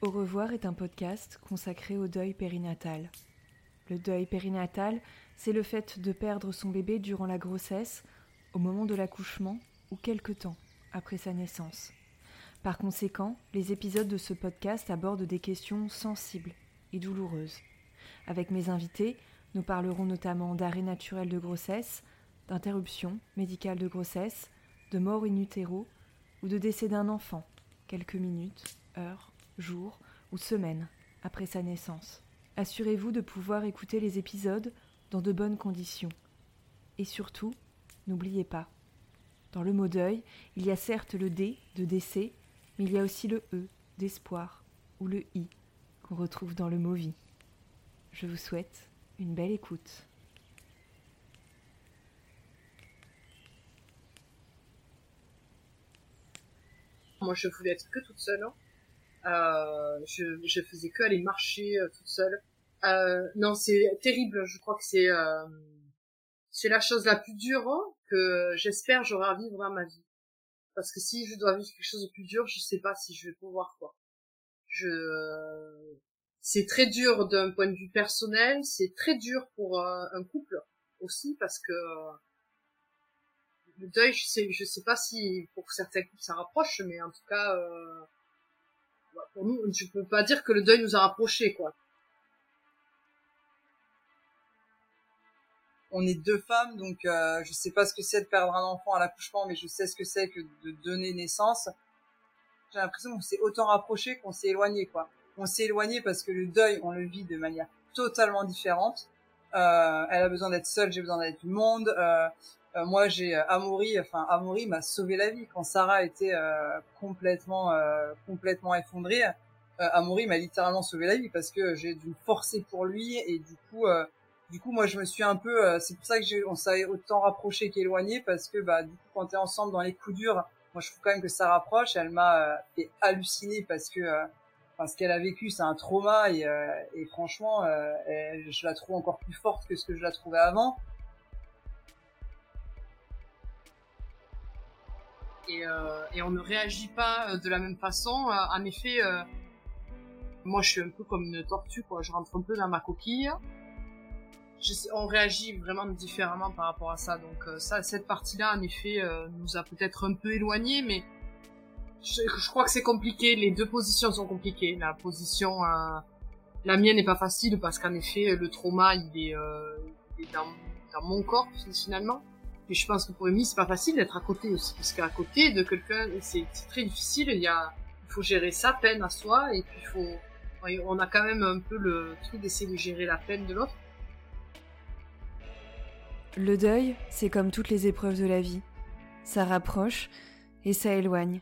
Au revoir est un podcast consacré au deuil périnatal. Le deuil périnatal, c'est le fait de perdre son bébé durant la grossesse, au moment de l'accouchement ou quelque temps après sa naissance. Par conséquent, les épisodes de ce podcast abordent des questions sensibles et douloureuses. Avec mes invités, nous parlerons notamment d'arrêt naturel de grossesse, d'interruption médicale de grossesse, de mort in utero ou de décès d'un enfant, quelques minutes, heures, jours ou semaines après sa naissance. Assurez-vous de pouvoir écouter les épisodes dans de bonnes conditions. Et surtout, n'oubliez pas, dans le mot deuil, il y a certes le D de décès, mais il y a aussi le E d'espoir ou le I qu'on retrouve dans le mot vie. Je vous souhaite une belle écoute. Moi, je voulais être que toute seule. hein. Euh, je, je faisais que aller marcher euh, toute seule. Euh, non, c'est terrible. Je crois que c'est euh, c'est la chose la plus dure hein, que j'espère j'aurai à vivre dans ma vie. Parce que si je dois vivre quelque chose de plus dur, je sais pas si je vais pouvoir quoi. Je c'est très dur d'un point de vue personnel, c'est très dur pour euh, un couple aussi parce que le deuil, je sais, je sais pas si pour certains couples ça rapproche, mais en tout cas, pour nous, je peux pas dire que le deuil nous a rapprochés, quoi. on est deux femmes, donc euh, je sais pas ce que c'est de perdre un enfant à l'accouchement, mais je sais ce que c'est que de donner naissance. J'ai l'impression qu'on s'est autant rapproché qu'on s'est éloigné, quoi. On s'est éloigné parce que le deuil, on le vit de manière totalement différente. Euh, elle a besoin d'être seule, j'ai besoin d'être du monde. Euh, euh, moi, j'ai euh, Amaury, enfin Amaury m'a sauvé la vie quand Sarah était euh, complètement, euh, complètement effondrée. Euh, Amaury m'a littéralement sauvé la vie parce que j'ai dû me forcer pour lui et du coup. Euh, du coup, moi, je me suis un peu, c'est pour ça que j'ai, on s'est autant rapproché qu'éloigné parce que, bah, du coup, quand t'es ensemble dans les coups durs, moi, je trouve quand même que ça rapproche. Elle m'a fait halluciner parce que, enfin, ce qu'elle a vécu, c'est un trauma et, et franchement, elle- je la trouve encore plus forte que ce que je la trouvais avant. Et, euh, et on ne réagit pas euh, de la même façon. Euh, en effet, moi je suis un peu comme une tortue, quoi. Je rentre un peu dans ma coquille. On réagit vraiment différemment par rapport à ça. Donc ça, cette partie-là, en effet, nous a peut-être un peu éloignés, mais je, crois que c'est compliqué. Les deux positions sont compliquées. La position, euh, la mienne n'est pas facile parce qu'en effet, le trauma, il est, euh, il est dans mon corps finalement. Mais je pense que pour Amy, c'est pas facile d'être à côté aussi, parce qu'à côté de quelqu'un, c'est très difficile. Il y a, il faut gérer sa peine à soi, et puis il faut, on a quand même un peu le truc d'essayer de gérer la peine de l'autre. Le deuil, c'est comme toutes les épreuves de la vie. Ça rapproche et ça éloigne.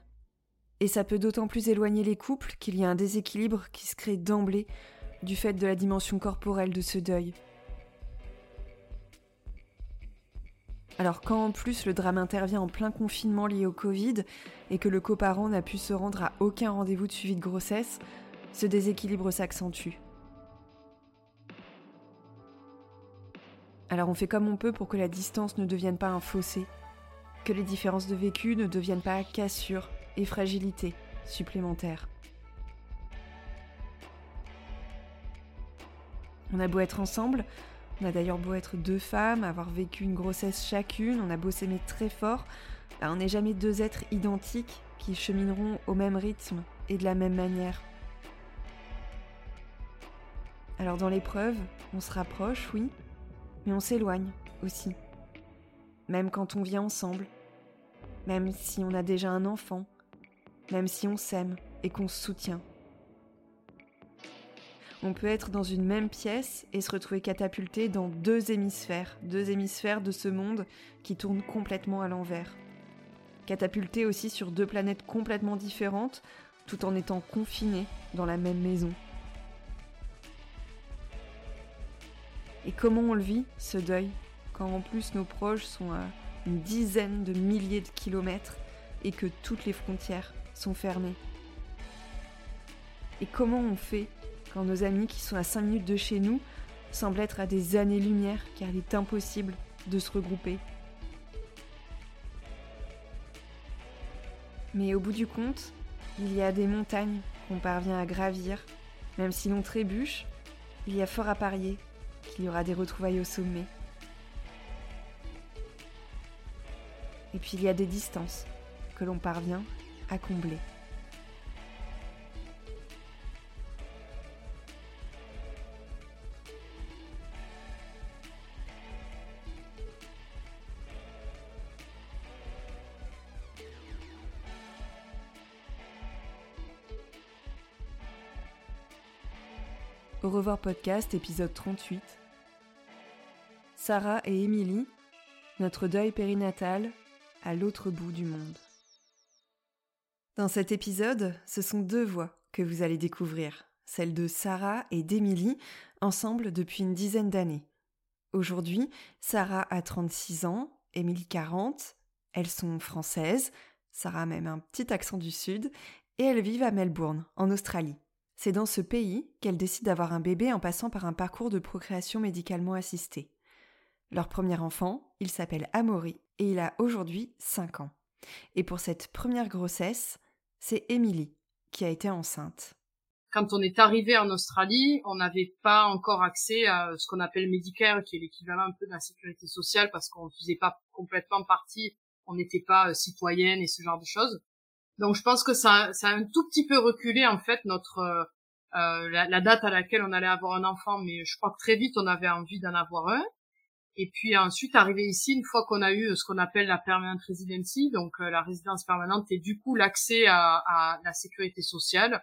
Et ça peut d'autant plus éloigner les couples qu'il y a un déséquilibre qui se crée d'emblée du fait de la dimension corporelle de ce deuil. Alors quand en plus le drame intervient en plein confinement lié au Covid et que le coparent n'a pu se rendre à aucun rendez-vous de suivi de grossesse, ce déséquilibre s'accentue. Alors on fait comme on peut pour que la distance ne devienne pas un fossé, que les différences de vécu ne deviennent pas cassures et fragilités supplémentaires. On a beau être ensemble, on a d'ailleurs beau être deux femmes, avoir vécu une grossesse chacune, on a beau s'aimer très fort, bah, on n'est jamais deux êtres identiques qui chemineront au même rythme et de la même manière. Alors dans l'épreuve, on se rapproche, oui, mais on s'éloigne aussi. Même quand on vit ensemble, même si on a déjà un enfant, même si on s'aime et qu'on se soutient. On peut être dans une même pièce et se retrouver catapulté dans deux hémisphères, deux hémisphères de ce monde qui tournent complètement à l'envers. catapultés aussi sur deux planètes complètement différentes, tout en étant confinés dans la même maison. Et comment on le vit, ce deuil, quand en plus nos proches sont à une dizaine de milliers de kilomètres et que toutes les frontières sont fermées? Et comment on fait quand nos amis qui sont à 5 minutes de chez nous semblent être à des années-lumière car il est impossible de se regrouper Mais au bout du compte, il y a des montagnes qu'on parvient à gravir, même si l'on trébuche, il y a fort à parier qu'il y aura des retrouvailles au sommet. Et puis il y a des distances que l'on parvient à combler. Revoir podcast, épisode 38. Sarah et Émilie, notre deuil périnatal à l'autre bout du monde. Dans cet épisode, ce sont deux voix que vous allez découvrir, celle de Sarah et d'Émilie, ensemble depuis une dizaine d'années. Aujourd'hui, Sarah a 36 ans, Émilie 40, elles sont françaises, Sarah a même un petit accent du sud, et elles vivent à Melbourne, en Australie. C'est dans ce pays qu'elles décident d'avoir un bébé en passant par un parcours de procréation médicalement assistée. Leur premier enfant, il s'appelle Amaury et il a aujourd'hui 5 ans. Et pour cette première grossesse, c'est Émilie qui a été enceinte. Quand on est arrivé en Australie, on n'avait pas encore accès à ce qu'on appelle Medicare, qui est l'équivalent un peu de la sécurité sociale, parce qu'on ne faisait pas complètement partie, on n'était pas euh, citoyenne et ce genre de choses. Donc je pense que ça, ça a un tout petit peu reculé en fait notre euh, euh, la, la, date à laquelle on allait avoir un enfant, mais je crois que très vite on avait envie d'en avoir un. Et puis ensuite arrivé ici, une fois qu'on a eu ce qu'on appelle la permanent residency, donc euh, la résidence permanente et du coup l'accès à, à, la sécurité sociale.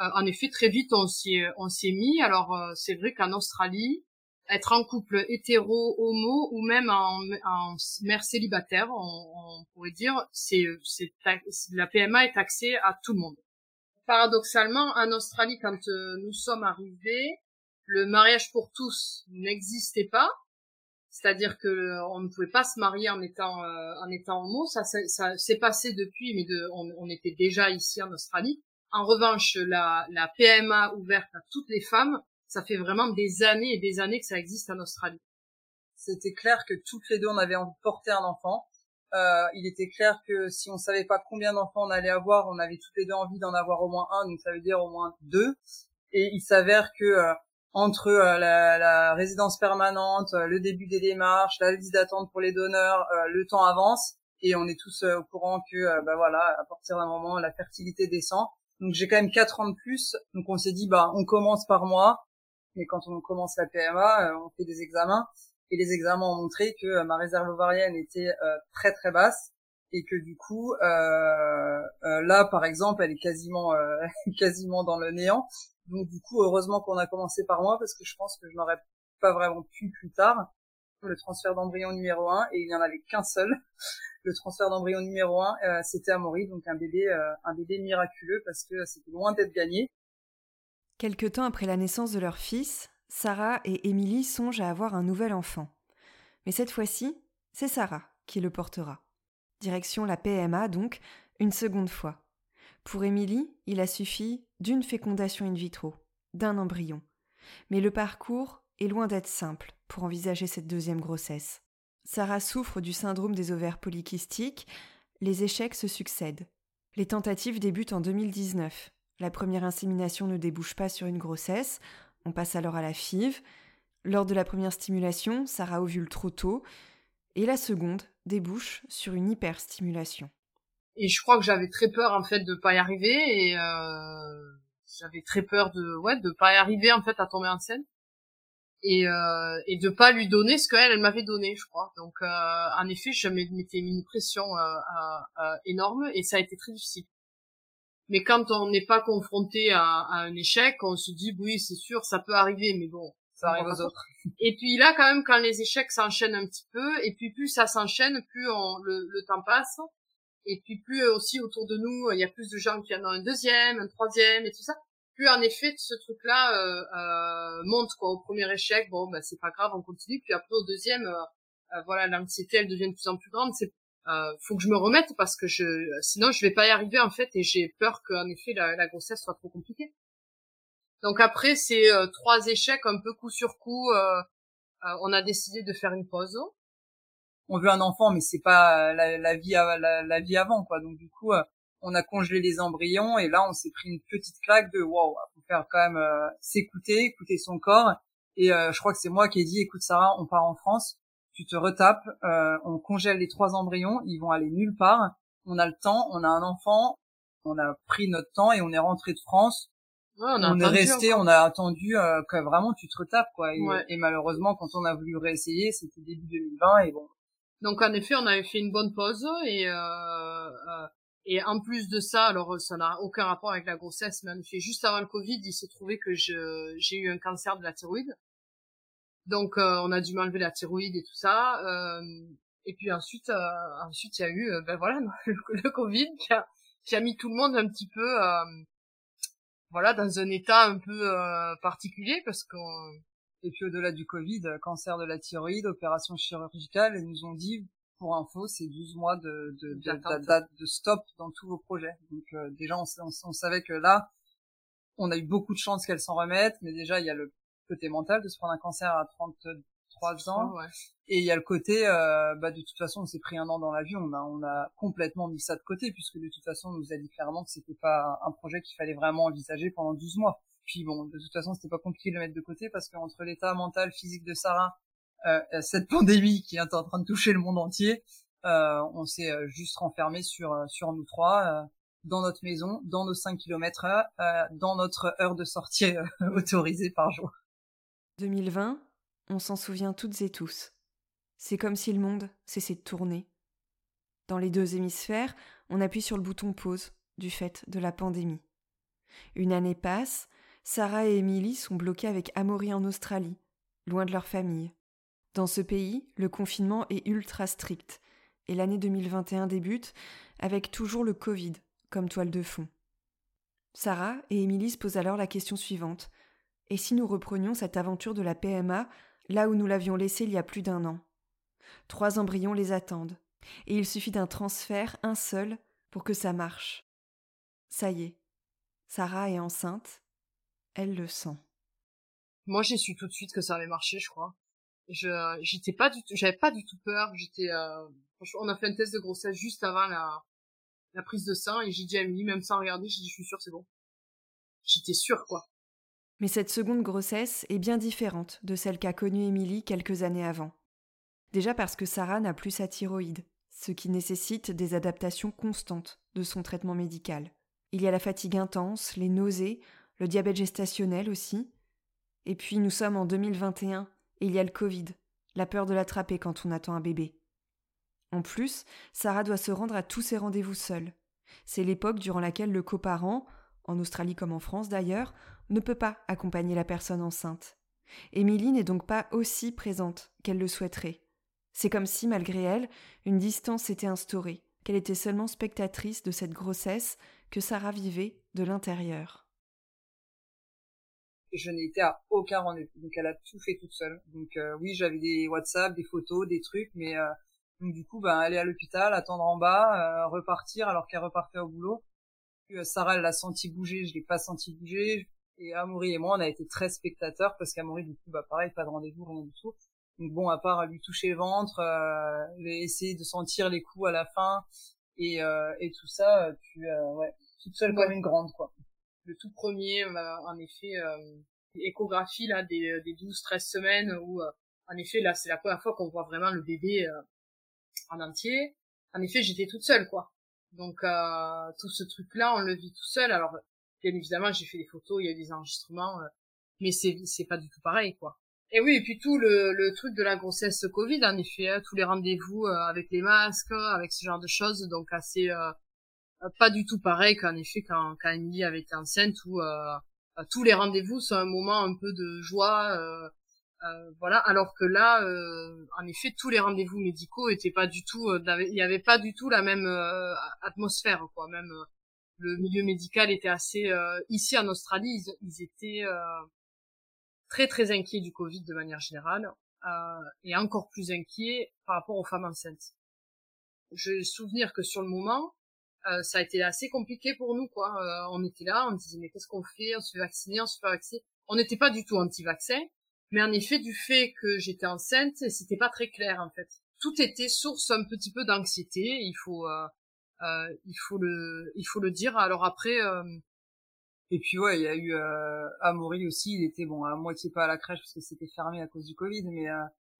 Euh, en effet, très vite on s'y on s'y est mis. Alors c'est vrai qu'en Australie, être en couple hétéro, homo ou même en, en mère célibataire, on, on pourrait dire, c'est, la PMA est accès à tout le monde. Paradoxalement, en Australie, quand euh, nous sommes arrivés, le mariage pour tous n'existait pas. C'est-à-dire que on ne pouvait pas se marier en étant euh, en étant homo. Ça, ça, s'est passé depuis, mais de, on, on, était déjà ici en Australie. En revanche, la, la PMA ouverte à toutes les femmes, ça fait vraiment des années et des années que ça existe en Australie. C'était clair que toutes les deux, on avait envie de porter un enfant. Euh, il était clair que si on savait pas combien d'enfants on allait avoir, on avait toutes les deux envie d'en avoir au moins un, donc ça veut dire au moins deux. Et il s'avère que euh, entre euh, la, la, résidence permanente, le début des démarches, la liste d'attente pour les donneurs, le temps avance et on est tous au courant que bah voilà, à partir d'un moment la fertilité descend. Donc j'ai quand même quatre ans de plus, donc on s'est dit bah on commence par moi, mais quand on commence la PMA, on fait des examens. Et les examens ont montré que euh, ma réserve ovarienne était euh, très très basse. Et que du coup euh, là par exemple elle est quasiment quasiment dans le néant. Donc du coup heureusement qu'on a commencé par moi parce que je pense que je n'aurais pas vraiment pu plus tard. Le transfert d'embryon numéro 1 et il n'y en avait qu'un seul. Le transfert d'embryon numéro 1 euh, c'était Amaury. Donc un bébé un bébé miraculeux parce que c'était loin d'être gagné quelque temps après la naissance de leur fils Sarah et Émilie songent à avoir un nouvel enfant. Mais cette fois-ci, c'est Sarah qui le portera. Direction la PMA donc, une seconde fois. Pour Émilie, il a suffi d'une fécondation in vitro, d'un embryon. Mais le parcours est loin d'être simple pour envisager cette deuxième grossesse. Sarah souffre du syndrome des ovaires polykystiques, les échecs se succèdent. Les tentatives débutent en 2019. La première insémination ne débouche pas sur une grossesse, on passe alors à la FIV. Lors de la première stimulation, Sarah ovule trop tôt, et la seconde débouche sur une hyperstimulation. Et je crois que j'avais très peur en fait de pas y arriver et euh, j'avais très peur de ouais pas y arriver en fait à tomber enceinte et euh, et de pas lui donner ce qu'elle elle, m'avait donné je crois. Donc euh, en effet je m'étais mis une pression énorme et ça a été très difficile mais quand on n'est pas confronté à, un échec, on se dit oui, c'est sûr, ça peut arriver, mais bon, ça arrive aux autres. Et puis là, quand même, quand les échecs s'enchaînent un petit peu, et puis plus ça s'enchaîne, plus on, le, temps passe, Et puis plus aussi autour de nous, il y a plus de gens qui en ont un deuxième, un troisième et tout ça. Plus en effet ce truc-là euh, euh, monte quoi. Au premier échec, bon bah c'est pas grave, on continue. Puis après au deuxième, euh, voilà l'anxiété elle devient de plus en plus grande. C'est faut que je me remette parce que je sinon je vais pas y arriver en fait et j'ai peur qu'en effet la, la, grossesse soit trop compliquée. Donc après ces trois échecs un peu coup sur coup, on a décidé de faire une pause on veut un enfant, mais c'est pas la, vie la, vie avant quoi. Donc du coup, euh, on a congelé les embryons et là on s'est pris une petite claque de wow, faut faire quand même euh, s'écouter, écouter son corps. Et euh, je crois que c'est moi qui ai dit écoute Sarah, on part en France, tu te retapes, on congèle les trois embryons, ils vont aller nulle part. On a le temps, on a un enfant, on a pris notre temps et on est rentré de France. on, est resté, on a attendu que vraiment tu te retapes quoi. Et, et, malheureusement, quand on a voulu réessayer, c'était début 2020 et bon, donc en effet, on avait fait une bonne pause et euh, euh, et en plus de ça, alors ça n'a aucun rapport avec la grossesse, mais en effet, juste avant le Covid, il s'est trouvé que je j'ai eu un cancer de la thyroïde. Donc euh, on a dû m'enlever la thyroïde et tout ça. Euh, et puis ensuite, euh, ensuite il y a eu ben voilà le, Covid qui a, qui a mis tout le monde un petit peu voilà dans un état un peu particulier parce qu'on et puis au-delà du Covid, cancer de la thyroïde, opération chirurgicale, ils nous ont dit, pour info, c'est 12 mois de, de, de, date de stop dans tous vos projets. Donc euh, déjà, on, on, savait que là, on a eu beaucoup de chance qu'elle s'en remette, mais déjà, il y a le côté mental de se prendre un cancer à 33 ans. Et il y a le côté, euh, bah, de toute façon, on s'est pris un an dans la vie, on a, on a complètement mis ça de côté, puisque de toute façon, on nous a dit clairement que c'était pas un projet qu'il fallait vraiment envisager pendant 12 mois. Puis bon, de toute façon, c'était pas compliqué de le mettre de côté parce qu'entre l'état mental, physique de Sarah, euh, cette pandémie qui est en train de toucher le monde entier, euh, on s'est euh, juste renfermé sur euh, sur nous trois, euh, dans notre maison, dans nos 5 km heure, dans notre heure de sortie autorisée par jour. 2020, on s'en souvient toutes et tous. C'est comme si le monde cessait de tourner. Dans les deux hémisphères, on appuie sur le bouton pause du fait de la pandémie. Une année passe, Sarah et Emily sont bloquées avec Amaury en Australie, loin de leur famille. Dans ce pays, le confinement est ultra strict, et l'année 2021 débute avec toujours le Covid comme toile de fond. Sarah et Emily se posent alors la question suivante. Et si nous reprenions cette aventure de la PMA là où nous l'avions laissée il y a plus d'un an? Trois embryons les attendent, et il suffit d'un transfert, un seul, pour que ça marche. Ça y est, Sarah est enceinte, elle le sent. Moi, j'ai su tout de suite que ça allait marcher, je crois. Je, j'étais pas du tout, j'avais pas du tout peur. J'étais, euh, on a fait un test de grossesse juste avant la, la prise de sein et j'ai dit à Emily, même sans regarder, j'ai dit, je suis sûre, c'est bon. J'étais sûre, quoi. Mais cette seconde grossesse est bien différente de celle qu'a connue Émilie quelques années avant. Déjà parce que Sarah n'a plus sa thyroïde, ce qui nécessite des adaptations constantes de son traitement médical. Il y a la fatigue intense, les nausées, le diabète gestationnel aussi. Et puis nous sommes en 2021 et il y a le Covid, la peur de l'attraper quand on attend un bébé. En plus, Sarah doit se rendre à tous ses rendez-vous seule. C'est l'époque durant laquelle le coparent, en Australie comme en France d'ailleurs, ne peut pas accompagner la personne enceinte. Émilie n'est donc pas aussi présente qu'elle le souhaiterait. C'est comme si, malgré elle, une distance s'était instaurée, qu'elle était seulement spectatrice de cette grossesse que Sarah vivait de l'intérieur je n'étais à aucun rendez-vous. Donc elle a tout fait toute seule. Donc euh, oui, j'avais des WhatsApp, des photos, des trucs, mais euh, du coup, ben aller à l'hôpital, attendre en bas, euh, repartir alors qu'elle repartait au boulot. Sarah, elle l'a senti bouger, je l'ai pas senti bouger. Et Amaury et moi, on a été très spectateurs parce qu'Amaury, du coup, bah pareil, pas de rendez-vous, rien du tout. Donc bon, à part lui toucher le ventre, euh, essayer de sentir les coups à la fin et, et tout ça, tu ouais, toute seule comme une grande quoi le tout premier, euh, en effet, euh, échographie là des, des 12-13 semaines où, euh, en effet, là, c'est la première fois qu'on voit vraiment le bébé en entier. En effet, j'étais toute seule, quoi. Donc, tout ce truc-là, on le vit tout seul. Alors, bien évidemment, j'ai fait des photos, il y a des enregistrements, mais c'est c'est pas du tout pareil, quoi. Et oui, et puis tout le, le truc de la grossesse Covid, en effet, hein, tous les rendez-vous avec les masques, avec ce genre de choses, donc assez euh, pas du tout pareil qu'en effet quand, quand Emily avait été enceinte où euh, euh, tous les rendez-vous sont un moment un peu de joie voilà, alors que là, en effet, tous les rendez-vous médicaux étaient pas du tout, il n'y avait pas du tout la même atmosphère, quoi. Même le milieu médical était assez, ici en Australie, ils étaient très très inquiets du Covid de manière générale et encore plus inquiets par rapport aux femmes enceintes. Je souvenir que sur le moment, euh, ça a été assez compliqué pour nous, quoi. Euh, on était là, on disait mais qu'est-ce qu'on fait? On se fait vacciner, on se fait vacciner. On n'était pas du tout anti-vaccin, mais en effet du fait que j'étais enceinte, c'était pas très clair en fait. Tout était source un petit peu d'anxiété. Il faut, euh, euh, il faut le, il faut le dire. Alors après. Et puis ouais, il y a eu euh, Amaury aussi. Il était bon à moitié pas à la crèche parce que c'était fermé à cause du Covid, mais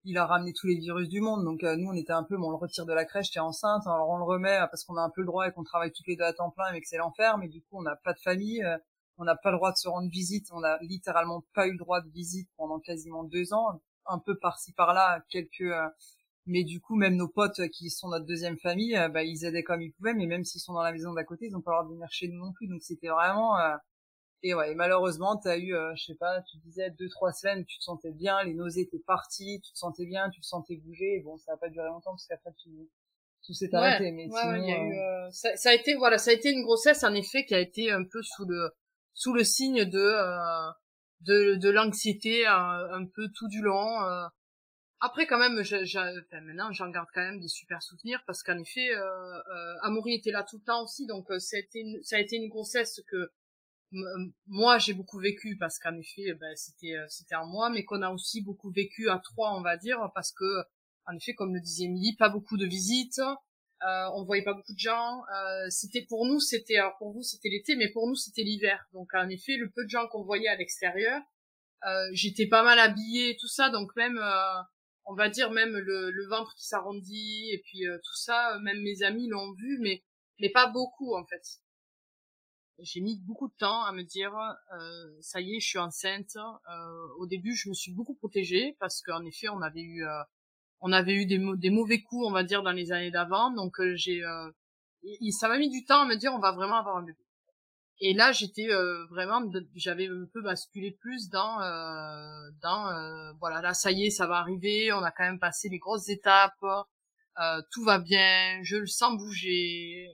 il a ramené tous les virus du monde. Donc euh, nous, on était un peu, on le retire de la crèche, t'es enceinte, alors on le remet euh, parce qu'on a un peu le droit et qu'on travaille toutes les deux à temps plein, mais que c'est l'enfer. Mais du coup, on n'a pas de famille, euh, on n'a pas le droit de se rendre visite, on a littéralement pas eu le droit de visite pendant quasiment deux ans, un peu par-ci par-là, quelques. Mais du coup, même nos potes qui sont notre deuxième famille, bah, ils aidaient comme ils pouvaient, mais même s'ils sont dans la maison d'à côté, ils ont pas le droit de venir chez nous non plus. Donc c'était vraiment et ouais, malheureusement, t'as eu, euh, je sais pas, tu disais deux trois semaines, tu te sentais bien, les nausées étaient parties, tu te sentais bien, tu te sentais bouger. Et bon, ça a pas duré longtemps parce qu'après tu tout s'est arrêté. mais sinon, y a eu, euh, euh, ça, ça, a été voilà, ça a été une grossesse en effet qui a été un peu sous le sous le signe de de, de l'anxiété un, peu tout du long. Après, quand même, je, je, maintenant, j'en garde quand même des super souvenirs parce qu'en effet, euh, Amaury était là tout le temps aussi, donc ça a été ça a été une grossesse que moi j'ai beaucoup vécu parce qu'en effet ben, c'était euh, c'était en moi mais qu'on a aussi beaucoup vécu à trois on va dire parce que en effet comme le disait Emily pas beaucoup de visites euh, on voyait pas beaucoup de gens euh, c'était pour nous c'était pour vous c'était l'été mais pour nous c'était l'hiver. Donc en effet le peu de gens qu'on voyait à l'extérieur euh, j'étais pas mal habillée tout ça. Donc même euh, on va dire même le, le ventre qui s'arrondit et puis tout ça même mes amis l'ont vu mais mais pas beaucoup en fait. J'ai mis beaucoup de temps à me dire euh, ça y est je suis enceinte. Euh, au début je me suis beaucoup protégée parce qu'en effet on avait eu euh, on avait eu des, des mauvais coups on va dire dans les années d'avant. Donc euh, j'ai euh, ça m'a mis du temps à me dire on va vraiment avoir un bébé et là j'étais vraiment j'avais un peu basculé plus dans dans voilà là ça y est ça va arriver on a quand même passé les grosses étapes tout va bien je le sens bouger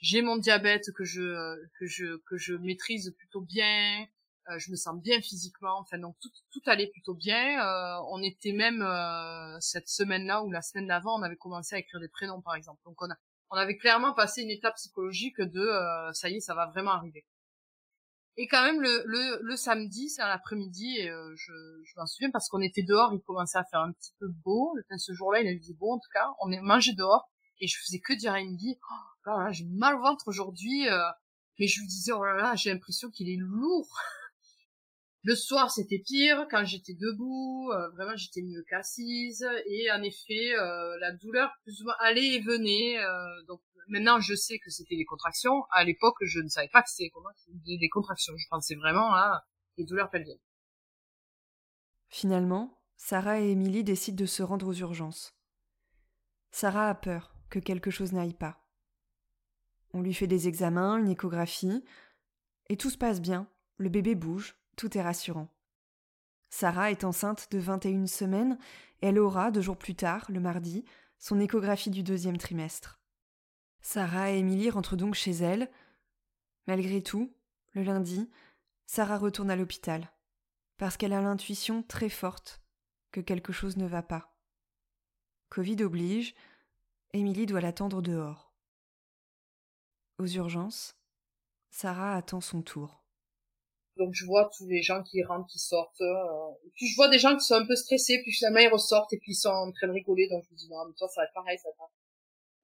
j'ai mon diabète que je que je que je maîtrise plutôt bien euh, je me sens bien physiquement enfin donc tout tout allait plutôt bien euh, on était même euh, cette semaine là ou la semaine d'avant on avait commencé à écrire des prénoms par exemple. Donc on a on avait clairement passé une étape psychologique de euh, ça y est ça va vraiment arriver. Et quand même le le, samedi c'est l'après-midi et je je m'en souviens parce qu'on était dehors il commençait à faire un petit peu beau. Ce jour-là il avait dit beau en tout cas on est mangé dehors et je faisais que dire à Indy oh, j'ai mal au ventre aujourd'hui, euh, mais je lui disais, oh là là, j'ai l'impression qu'il est lourd. Le soir, c'était pire, quand j'étais debout, euh, vraiment, j'étais mieux qu'assise, et en effet, euh, la douleur plus ou moins allait et venait, donc maintenant, je sais que c'était des contractions. À l'époque, je ne savais pas que c'était des, des contractions. Je pensais vraiment à des douleurs pelviennes. Finalement, Sarah et Émilie décident de se rendre aux urgences. Sarah a peur que quelque chose n'aille pas. On lui fait des examens, une échographie, et tout se passe bien, le bébé bouge, tout est rassurant. Sarah est enceinte de 21 semaines et elle aura, deux jours plus tard, le mardi, son échographie du deuxième trimestre. Sarah et Émilie rentrent donc chez elle. Malgré tout, le lundi, Sarah retourne à l'hôpital, parce qu'elle a l'intuition très forte que quelque chose ne va pas. Covid oblige, Émilie doit l'attendre dehors. Aux urgences, Sarah attend son tour. Donc je vois tous les gens qui rentrent, qui sortent. Euh, puis je vois des gens qui sont un peu stressés, puis finalement ils ressortent et puis ils sont en train de rigoler. Donc je me dis non, mais toi ça va être pareil, ça va.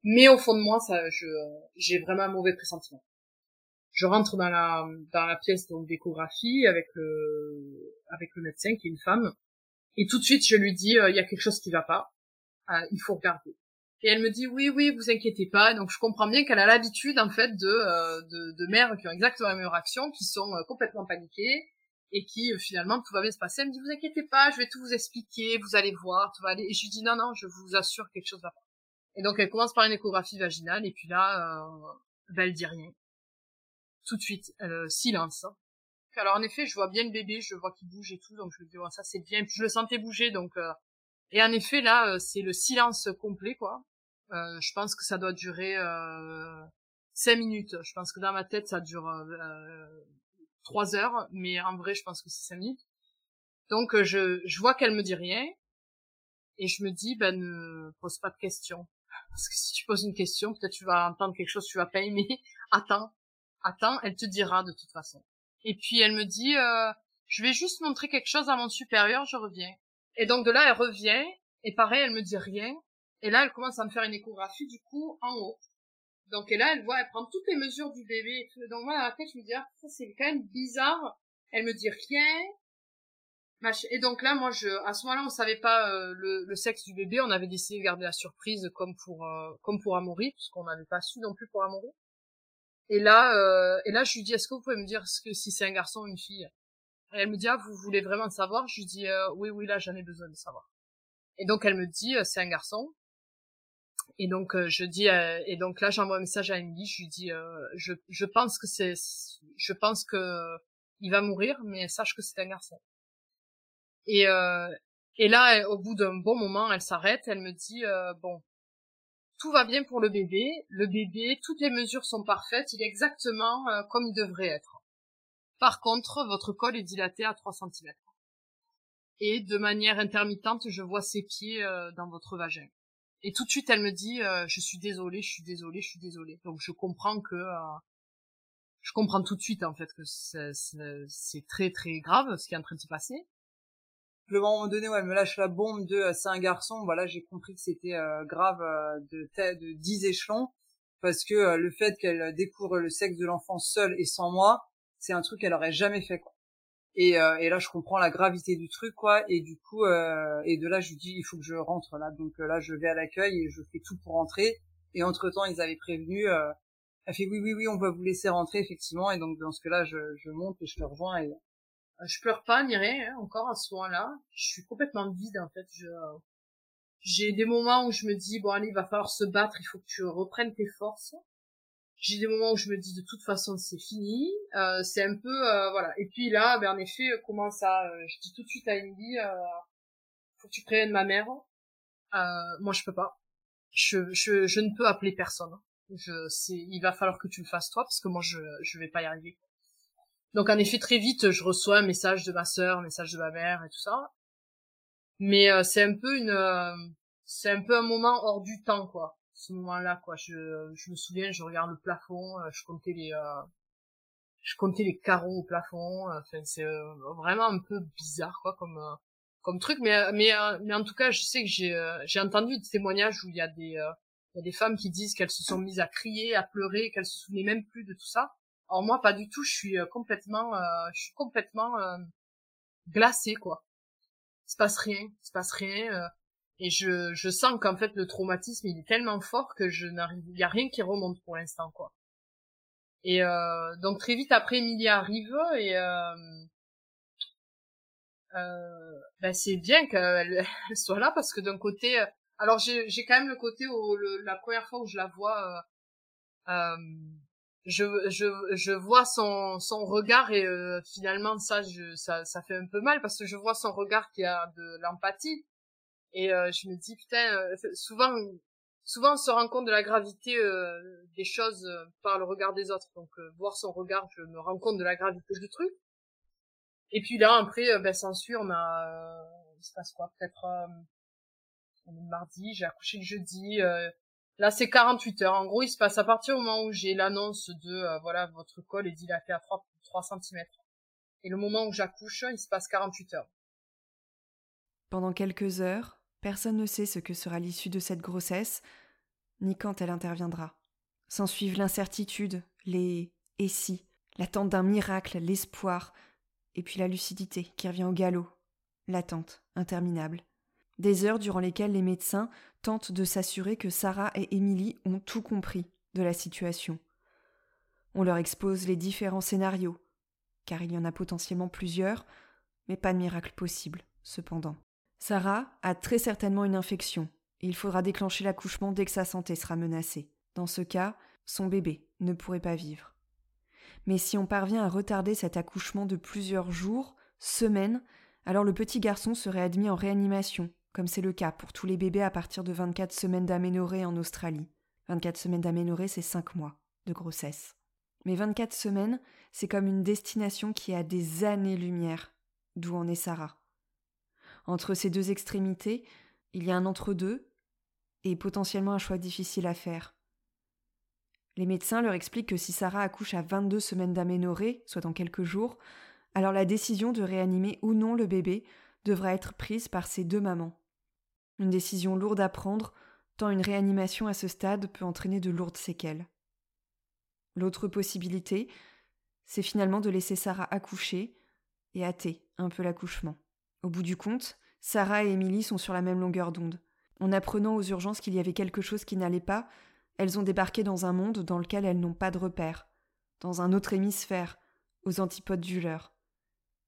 Mais au fond de moi, ça, j'ai vraiment un mauvais pressentiment. Je rentre dans la dans la pièce donc d'échographie avec le avec le médecin qui est une femme et tout de suite je lui dis euh, il y a quelque chose qui va pas, euh, il faut regarder. Et elle me dit oui, oui, vous inquiétez pas. Donc je comprends bien qu'elle a l'habitude en fait de, euh, de, de mères qui ont exactement la même réaction, qui sont euh, complètement paniquées et qui euh, finalement tout va bien se passer. Elle me dit vous inquiétez pas, je vais tout vous expliquer, vous allez voir, tout va aller. Et je lui dis non, non, je vous assure quelque chose va pas. Et donc elle commence par une échographie vaginale et puis là, ben, elle dit rien. Tout de suite, silence. Alors en effet, je vois bien le bébé, je vois qu'il bouge et tout, donc je me dis ça c'est bien. Et puis je le sentais bouger, donc euh, et en effet là c'est le silence complet quoi. Je pense que ça doit durer cinq minutes. Je pense que dans ma tête ça dure trois heures, mais en vrai je pense que c'est cinq minutes. Donc je je vois qu'elle me dit rien et je me dis ben ne pose pas de questions parce que si tu poses une question, peut-être tu vas entendre quelque chose, tu vas pas aimer. Attends, attends, elle te dira de toute façon. Et puis elle me dit, euh, je vais juste montrer quelque chose à mon supérieur, je reviens. Et donc de là, elle revient, et pareil, elle me dit rien. Et là, elle commence à me faire une échographie, du coup, en haut. Donc et là, elle voit, elle prend toutes les mesures du bébé. Donc moi, à la tête, je me dis, ah, ça c'est quand même bizarre. Elle me dit rien. Et donc là, moi, je, à ce moment-là, on savait pas euh, le, sexe du bébé. On avait décidé de garder la surprise comme pour euh, comme pour Amaury, parce qu'on n'avait pas su non plus pour Amaury. Et là, euh, et là, je lui dis, est-ce que vous pouvez me dire si c'est un garçon ou une fille? Et elle me dit, ah, vous voulez vraiment savoir? Je lui dis, oui, oui, là, j'en ai besoin de savoir. Et donc elle me dit, c'est un garçon. Et donc je dis, et donc là, j'envoie un message à Emily. Je lui dis, je, je pense que c'est, je pense que il va mourir, mais sache que c'est un garçon. Et, euh, et là, au bout d'un bon moment, elle s'arrête, elle me dit, euh, bon, tout va bien pour le bébé, le bébé, toutes les mesures sont parfaites, il est exactement euh, comme il devrait être. Par contre, votre col est dilaté à 3 cm. Et de manière intermittente, je vois ses pieds euh, dans votre vagin. Et tout de suite, elle me dit, je suis désolée, je suis désolée, je suis désolée. Donc je comprends que... je comprends tout de suite, en fait, que c'est très très grave ce qui est en train de se passer le moment donné où elle me lâche la bombe de euh, c'est un garçon, voilà, j'ai compris que c'était euh, grave euh, de de 10 échelons parce que le fait qu'elle découvre le sexe de l'enfant seul et sans moi, c'est un truc qu'elle aurait jamais fait quoi. Et, et là je comprends la gravité du truc quoi et du coup et de là je lui dis il faut que je rentre là donc là je vais à l'accueil et je fais tout pour rentrer et entre temps ils avaient prévenu elle fait oui oui oui on va vous laisser rentrer effectivement et donc dans ce cas là je, je monte et je te rejoins et euh, je pleure pas ni rien hein, encore à ce moment-là. Je suis complètement vide en fait. Je j'ai des moments où je me dis bon allez il va falloir se battre, il faut que tu reprennes tes forces. J'ai des moments où je me dis de toute façon c'est fini. Euh, c'est un peu euh, voilà. Et puis là ben en effet comment ça je dis tout de suite à Emily euh, faut que tu préviennes ma mère. moi je peux pas. Je, je je ne peux appeler personne. Je il va falloir que tu le fasses toi parce que moi je je vais pas y arriver. Donc en effet très vite je reçois un message de ma sœur, un message de ma mère et tout ça. Mais euh, c'est un peu une euh, c'est un peu un moment hors du temps quoi. Ce moment-là quoi, je je me souviens, je regarde le plafond, euh, je comptais les je comptais les carreaux au plafond, enfin c'est vraiment un peu bizarre quoi comme comme truc mais mais mais en tout cas, je sais que j'ai j'ai entendu des témoignages où il y a des il y a des femmes qui disent qu'elles se sont mises à crier, à pleurer, qu'elles se souvenaient même plus de tout ça. Alors moi, pas du tout. Je suis euh, complètement, euh, je suis complètement euh, glacée, quoi. Il se passe rien, il se passe rien. Et je, je sens qu'en fait le traumatisme il est tellement fort que je n'arrive, il y a rien qui remonte pour l'instant, quoi. Et donc très vite après, Emilie arrive et ben c'est bien qu'elle soit là parce que d'un côté, alors j'ai j'ai quand même le côté où la première fois où je la vois, euh, je, je, je vois son, son regard et euh, finalement ça, je, ça, ça fait un peu mal parce que je vois son regard qui a de l'empathie et euh, je me dis putain, euh, souvent, souvent on se rend compte de la gravité des choses par le regard des autres. Donc voir son regard, je me rends compte de la gravité du truc. Et puis là après, ben sûr on a, il se passe quoi? Peut-être on est mardi, j'ai accouché le jeudi. Là, c'est 48 heures. En gros, il se passe à partir du moment où j'ai l'annonce de, euh, voilà, votre col est dilaté à 3, 3 cm. Et le moment où j'accouche, il se passe 48 heures. Pendant quelques heures, personne ne sait ce que sera l'issue de cette grossesse, ni quand elle interviendra. S'ensuivent l'incertitude, les et si, l'attente d'un miracle, l'espoir, et puis la lucidité qui revient au galop, l'attente interminable. Des heures durant lesquelles les médecins tentent de s'assurer que Sarah et Émilie ont tout compris de la situation. On leur expose les différents scénarios, car il y en a potentiellement plusieurs, mais pas de miracle possible, cependant. Sarah a très certainement une infection, il faudra déclencher l'accouchement dès que sa santé sera menacée. Dans ce cas, son bébé ne pourrait pas vivre. Mais si on parvient à retarder cet accouchement de plusieurs jours, semaines, alors le petit garçon serait admis en réanimation, comme c'est le cas pour tous les bébés à partir de 24 semaines d'aménorrhée en Australie. 24 semaines d'aménorrhée, c'est 5 mois de grossesse. Mais 24 semaines, c'est comme une destination qui a des années-lumière d'où en est Sarah? Entre ces deux extrémités, il y a un entre-deux et potentiellement un choix difficile à faire. Les médecins leur expliquent que si Sarah accouche à 22 semaines d'aménorrhée, soit dans quelques jours, alors la décision de réanimer ou non le bébé devra être prise par ces deux mamans. Une décision lourde à prendre, tant une réanimation à ce stade peut entraîner de lourdes séquelles. L'autre possibilité, c'est finalement de laisser Sarah accoucher et hâter un peu l'accouchement. Au bout du compte, Sarah et Émilie sont sur la même longueur d'onde. En apprenant aux urgences qu'il y avait quelque chose qui n'allait pas, elles ont débarqué dans un monde dans lequel elles n'ont pas de repères, dans un autre hémisphère, aux antipodes du leur.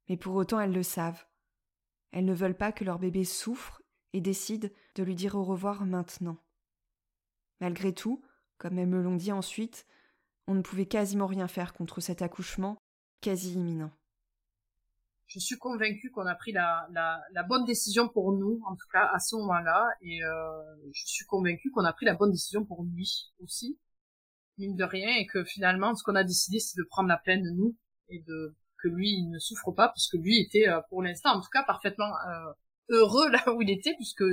Mais pour autant elles le savent. Elles ne veulent pas que leur bébé souffre et décident de lui dire au revoir maintenant. Malgré tout, comme elles me l'ont dit ensuite, on ne pouvait quasiment rien faire contre cet accouchement quasi imminent je suis convaincue qu'on a pris la, la, la, bonne décision pour nous, en tout cas à ce moment-là, et euh, je suis convaincue qu'on a pris la bonne décision pour lui aussi, mine de rien, et que finalement, ce qu'on a décidé, c'est de prendre la peine nous et de que lui il ne souffre pas, puisque lui était euh, pour l'instant, en tout cas, parfaitement euh, heureux là où il était, puisque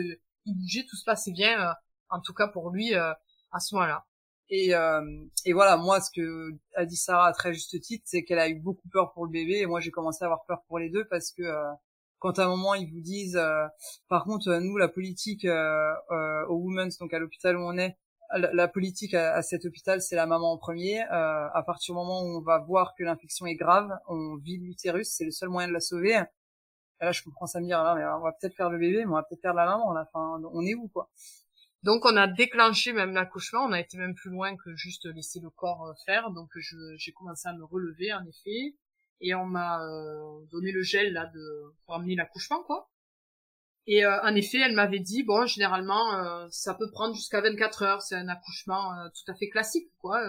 il bougeait, tout se passait bien, en tout cas pour lui à ce moment-là. Et, euh, et voilà, moi, ce que a dit Sarah à très juste titre, c'est qu'elle a eu beaucoup peur pour le bébé, et moi, j'ai commencé à avoir peur pour les deux parce que euh, quand à un moment ils vous disent, euh, par contre, nous, la politique au Women's, donc à l'hôpital où on est, la, politique à, cet hôpital, c'est la maman en premier. à partir du moment où on va voir que l'infection est grave, on vide l'utérus, c'est le seul moyen de la sauver. Et là, je comprends ça me dire, là, mais on va peut-être faire le bébé, mais on va peut-être faire la maman. Là. Enfin, on est où, quoi? Donc on a déclenché même l'accouchement, on a été même plus loin que juste laisser le corps euh, faire. Donc j'ai commencé à me relever en effet, et on m'a euh, donné le gel là de pour amener l'accouchement quoi. Et euh, en effet, elle m'avait dit bon généralement ça peut prendre jusqu'à 24 heures, c'est un accouchement tout à fait classique quoi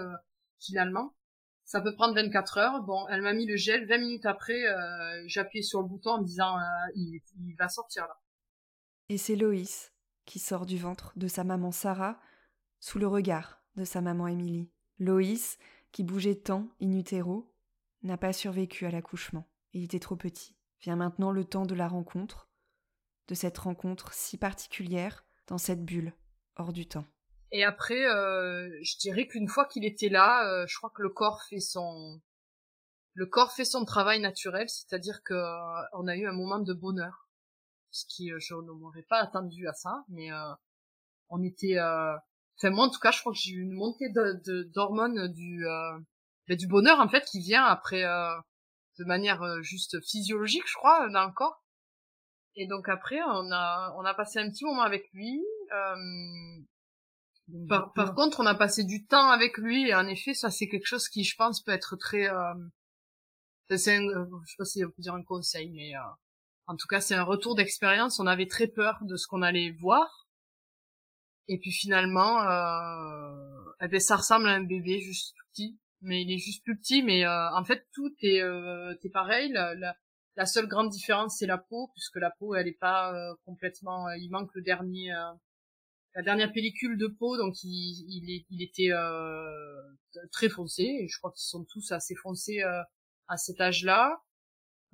finalement. Ça peut prendre 24 heures. Bon, elle m'a mis le gel. 20 minutes après, appuyé sur le bouton en me disant il, il va sortir là. Et c'est Loïs qui sort du ventre de sa maman Sarah sous le regard de sa maman Émilie. Loïs, qui bougeait tant in utero, n'a pas survécu à l'accouchement. Il était trop petit. Vient maintenant le temps de la rencontre, de cette rencontre si particulière dans cette bulle hors du temps. Et après, euh, je dirais qu'une fois qu'il était là, euh, je crois que le corps fait son le corps fait son travail naturel, c'est-à-dire que euh, on a eu un moment de bonheur ce qui euh, je ne m'aurais pas attendu à ça, mais euh, on était, euh, enfin moi en tout cas, je crois que j'ai eu une montée de d'hormones du ben, du bonheur en fait qui vient après de manière juste physiologique, je crois, dans le corps. Et donc après, on a on a passé un petit moment avec lui. par, par, contre, on a passé du temps avec lui et en effet, ça c'est quelque chose qui, je pense, peut être très. Euh, c'est un, je sais pas si on peut dire un conseil, mais euh, en tout cas, c'est un retour d'expérience. On avait très peur de ce qu'on allait voir. Et puis finalement, euh, eh ben, ça ressemble à un bébé juste petit. Mais il est juste plus petit. Mais euh, en fait, tout est, euh, pareil. La, seule grande différence, c'est la peau, puisque la peau, elle est pas euh, complètement... Euh, il manque le dernier... la dernière pellicule de peau, donc il, il, il était très foncé. Je crois qu'ils sont tous assez foncés à cet âge-là.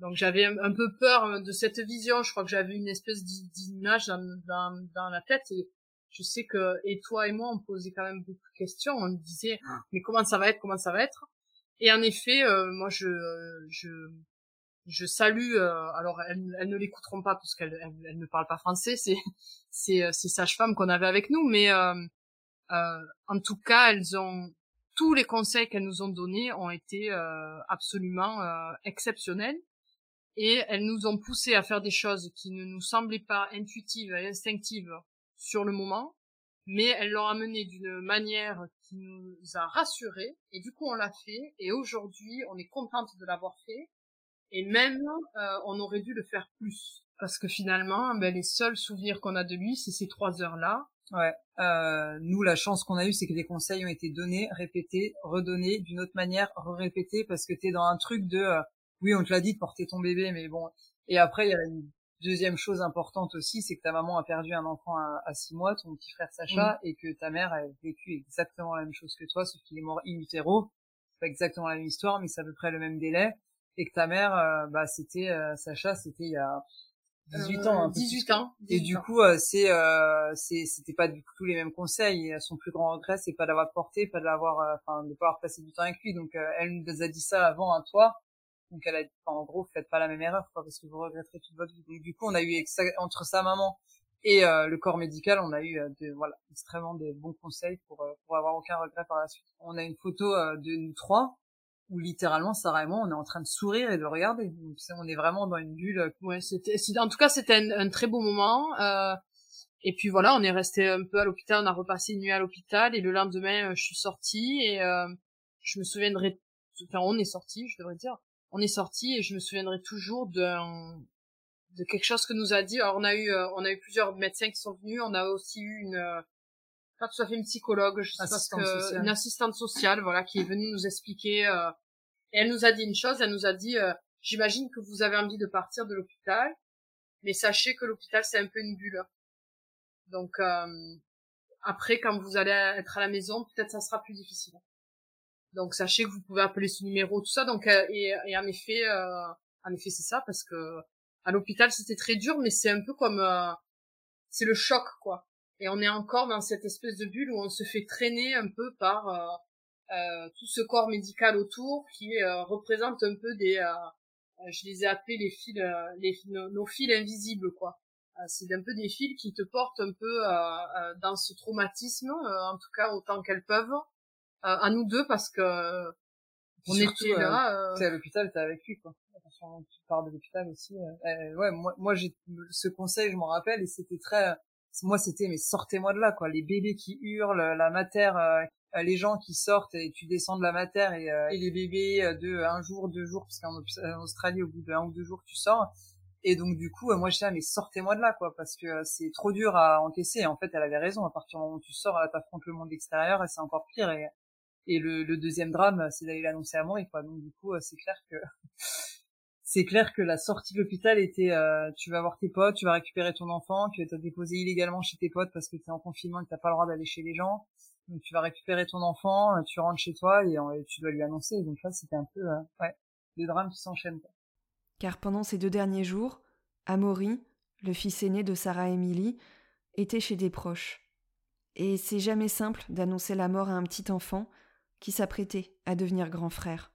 Donc j'avais un, peu peur euh, de cette vision. Je crois que j'avais une espèce d'image dans, dans, dans, la tête et je sais que et toi et moi on posait quand même beaucoup de questions. On disait ah. mais comment ça va être, comment ça va être. Et en effet, euh, moi je je je salue. Euh, alors elles, elles ne l'écouteront pas parce qu'elles elles, ne parlent pas français. C'est c'est ces sages-femmes qu'on avait avec nous, mais en tout cas elles ont tous les conseils qu'elles nous ont donnés ont été absolument exceptionnels et elles nous ont poussé à faire des choses qui ne nous semblaient pas intuitives et instinctives sur le moment, mais elles l'ont amené d'une manière qui nous a rassurés, et du coup on l'a fait, et aujourd'hui on est contente de l'avoir fait, et même euh, on aurait dû le faire plus, parce que finalement ben, les seuls souvenirs qu'on a de lui c'est ces trois heures-là, Ouais. Euh, nous, la chance qu'on a eue, c'est que les conseils ont été donnés, répétés, redonnés, d'une autre manière, répétés, parce que t'es dans un truc de, euh, oui, on te l'a dit de porter ton bébé, mais bon. Et après, il y a une deuxième chose importante aussi, c'est que ta maman a perdu un enfant à, six mois, ton petit frère Sacha, et que ta mère a vécu exactement la même chose que toi, sauf qu'il est mort in utero. C'est pas exactement la même histoire, mais c'est à peu près le même délai. Et que ta mère, euh, bah, c'était, Sacha, c'était il y a 18 ans. 18 ans. et du coup, euh, c'est, euh, c'était pas du tout les mêmes conseils. son plus grand regret, c'est pas d'avoir porté, pas d'avoir, euh, enfin, de pas avoir passé du temps avec lui. Donc, euh, elle nous a dit ça avant à toi. Donc, elle a, en gros, faites pas la même erreur, quoi, parce que vous regretterez toute votre vie. Donc, du coup, on a eu entre sa maman et le corps médical, on a eu de, voilà, extrêmement des bons conseils pour pour avoir aucun regret par la suite. On a une photo de nous trois où littéralement Sarah et moi on est en train de sourire et de regarder donc on est vraiment dans une bulle ouais c'était en tout cas c'était un, très beau moment euh, et puis voilà on est resté un peu à l'hôpital on a repassé une nuit à l'hôpital et le lendemain euh, je suis sortie et euh, je me souviendrai enfin on est sorti je devrais dire on est sorti et je me souviendrai toujours d'un de quelque chose que nous a dit alors on a eu euh, on a eu plusieurs médecins qui sont venus on a aussi eu une pas tout à fait une psychologue, je sais pas que, une assistante sociale, voilà, qui est venue nous expliquer. Euh, et elle nous a dit une chose, elle nous a dit, euh, j'imagine que vous avez envie de partir de l'hôpital, mais sachez que l'hôpital c'est un peu une bulle. Donc euh, après, quand vous allez être à la maison, peut-être ça sera plus difficile. Donc sachez que vous pouvez appeler ce numéro, tout ça. Donc et, et, en effet, en effet c'est ça parce que à l'hôpital c'était très dur, mais c'est un peu comme c'est le choc quoi. Et on est encore dans cette espèce de bulle où on se fait traîner un peu par euh, euh, tout ce corps médical autour qui euh, représente un peu des je les ai appelés les fils les nos, fils invisibles quoi. C'est un peu des fils qui te portent un peu dans ce traumatisme en tout cas autant qu'elles peuvent à nous deux parce que on était là t'es à l'hôpital t'es avec lui quoi. Tu pars de l'hôpital aussi ouais moi moi j'ai ce conseil je m'en rappelle et c'était très moi c'était mais sortez-moi de là quoi. Les bébés qui hurlent la matière euh, les gens qui sortent et tu descends de la matière et, euh, et les bébés euh, de un jour deux jours parce qu'en Australie au bout d'un ou deux jours tu sors. Et donc du coup moi je disais mais sortez-moi de là quoi parce que c'est trop dur à encaisser. Et en fait elle avait raison. À partir du moment où tu sors t'affrontes le monde extérieur et c'est encore pire. Et et le, deuxième drame c'est d'aller l'annoncer à Maurice quoi donc du coup c'est clair que c'est clair que la sortie de l'hôpital était euh, tu vas voir tes potes, tu vas récupérer ton enfant, tu vas te déposer illégalement chez tes potes parce que tu es en confinement et que t'as pas le droit d'aller chez les gens. Donc tu vas récupérer ton enfant, euh, tu rentres chez toi et, euh, tu dois lui annoncer. Donc là c'était un peu ouais, des drames qui s'enchaînent. Car pendant ces deux derniers jours, Amaury, le fils aîné de Sarah Emily, était chez des proches. Et c'est jamais simple d'annoncer la mort à un petit enfant qui s'apprêtait à devenir grand frère.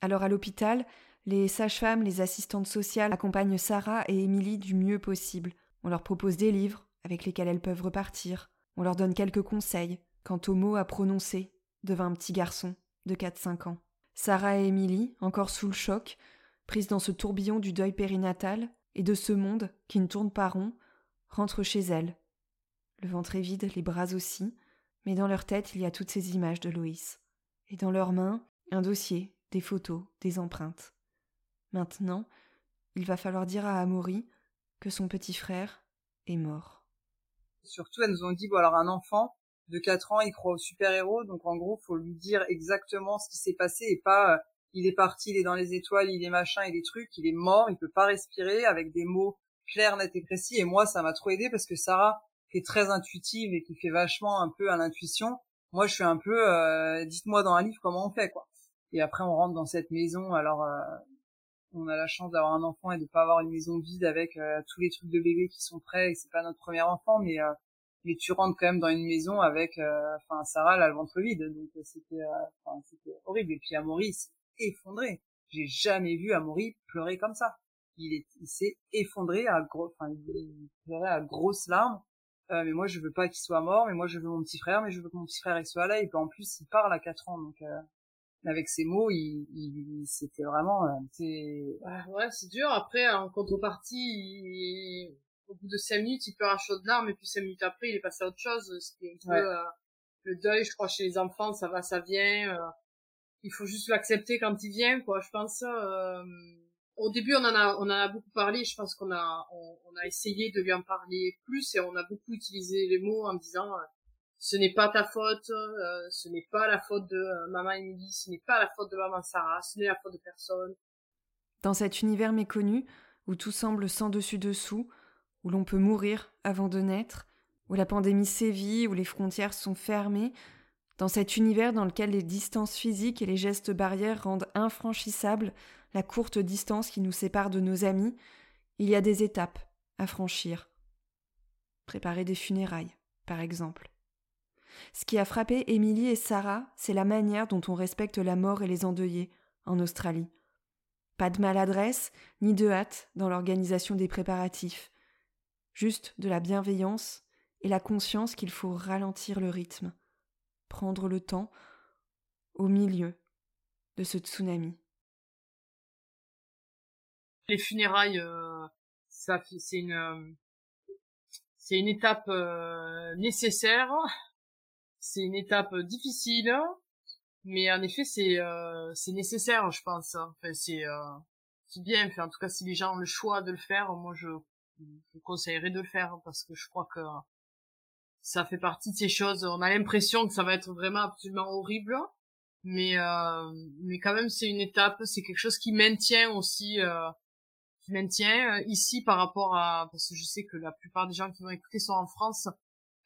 Alors à l'hôpital, les sages-femmes, les assistantes sociales accompagnent Sarah et Émilie du mieux possible. On leur propose des livres avec lesquels elles peuvent repartir. On leur donne quelques conseils quant aux mots à prononcer devant un petit garçon de 4-5 ans. Sarah et Émilie, encore sous le choc, prises dans ce tourbillon du deuil périnatal et de ce monde qui ne tourne pas rond, rentrent chez elles. Le ventre est vide, les bras aussi, mais dans leur tête il y a toutes ces images de Loïs. Et dans leurs mains, un dossier, des photos, des empreintes. Maintenant, il va falloir dire à Amaury que son petit frère est mort. Surtout, elles nous ont dit, bon alors un enfant de 4 ans, il croit au super-héros, donc en gros, faut lui dire exactement ce qui s'est passé et pas, euh, il est parti, il est dans les étoiles, il est machin et des trucs, il est mort, il peut pas respirer avec des mots clairs, nets et précis. Et moi, ça m'a trop aidé parce que Sarah, qui est très intuitive et qui fait vachement un peu à l'intuition, moi, je suis un peu, euh, dites-moi dans un livre comment on fait, quoi. Et après, on rentre dans cette maison. Alors, euh, on a la chance d'avoir un enfant et de pas avoir une maison vide avec euh, tous les trucs de bébé qui sont prêts. Et c'est pas notre premier enfant mais euh, mais tu rentres quand même dans une maison avec euh, enfin Sarah elle a le ventre vide. Donc c'était enfin c'était horrible. Et puis Amaury s'est effondré. J'ai jamais vu Amaury pleurer comme ça. Il est il s'est effondré à gros enfin il pleurait à grosses larmes mais moi je veux pas qu'il soit mort mais moi je veux mon petit frère mais je veux que mon petit frère il soit là et puis en plus il parle à 4 ans donc avec ces mots, il, il c'était vraiment, euh, c'est. Ouais, c'est dur. Après, en contrepartie, au bout de cinq minutes, il pleure à chaudes larmes, et puis cinq minutes après, il est passé à autre chose. Ce qui est un peu euh, le deuil, je crois, chez les enfants, ça va, ça vient. Euh, il faut juste l'accepter quand il vient, quoi. Je pense. Au début, on en a, beaucoup parlé. Je pense qu'on a, on, on, a essayé de lui en parler plus et on a beaucoup utilisé les mots en disant, euh, ce n'est pas ta faute, euh, ce n'est pas la faute de euh, maman Emily, ce n'est pas la faute de maman Sarah, ce n'est la faute de personne. Dans cet univers méconnu, où tout semble sans dessus dessous, où l'on peut mourir avant de naître, où la pandémie sévit, où les frontières sont fermées, dans cet univers dans lequel les distances physiques et les gestes barrières rendent infranchissables la courte distance qui nous sépare de nos amis, il y a des étapes à franchir. Préparer des funérailles, par exemple. Ce qui a frappé Émilie et Sarah, c'est la manière dont on respecte la mort et les endeuillés en Australie. Pas de maladresse, ni de hâte dans l'organisation des préparatifs. Juste de la bienveillance et la conscience qu'il faut ralentir le rythme, prendre le temps au milieu de ce tsunami. Les funérailles, euh, ça, c'est une, euh, c'est une étape euh, nécessaire c'est une étape difficile, mais en effet c'est c'est nécessaire, je pense. Enfin, c'est c'est bien. Enfin, en tout cas, si les gens ont le choix de le faire, moi je, conseillerais de le faire parce que je crois que ça fait partie de ces choses. On a l'impression que ça va être vraiment absolument horrible, mais mais quand même c'est une étape. C'est quelque chose qui maintient aussi. Qui maintient euh, ici par rapport à parce que je sais que la plupart des gens qui vont écouter sont en France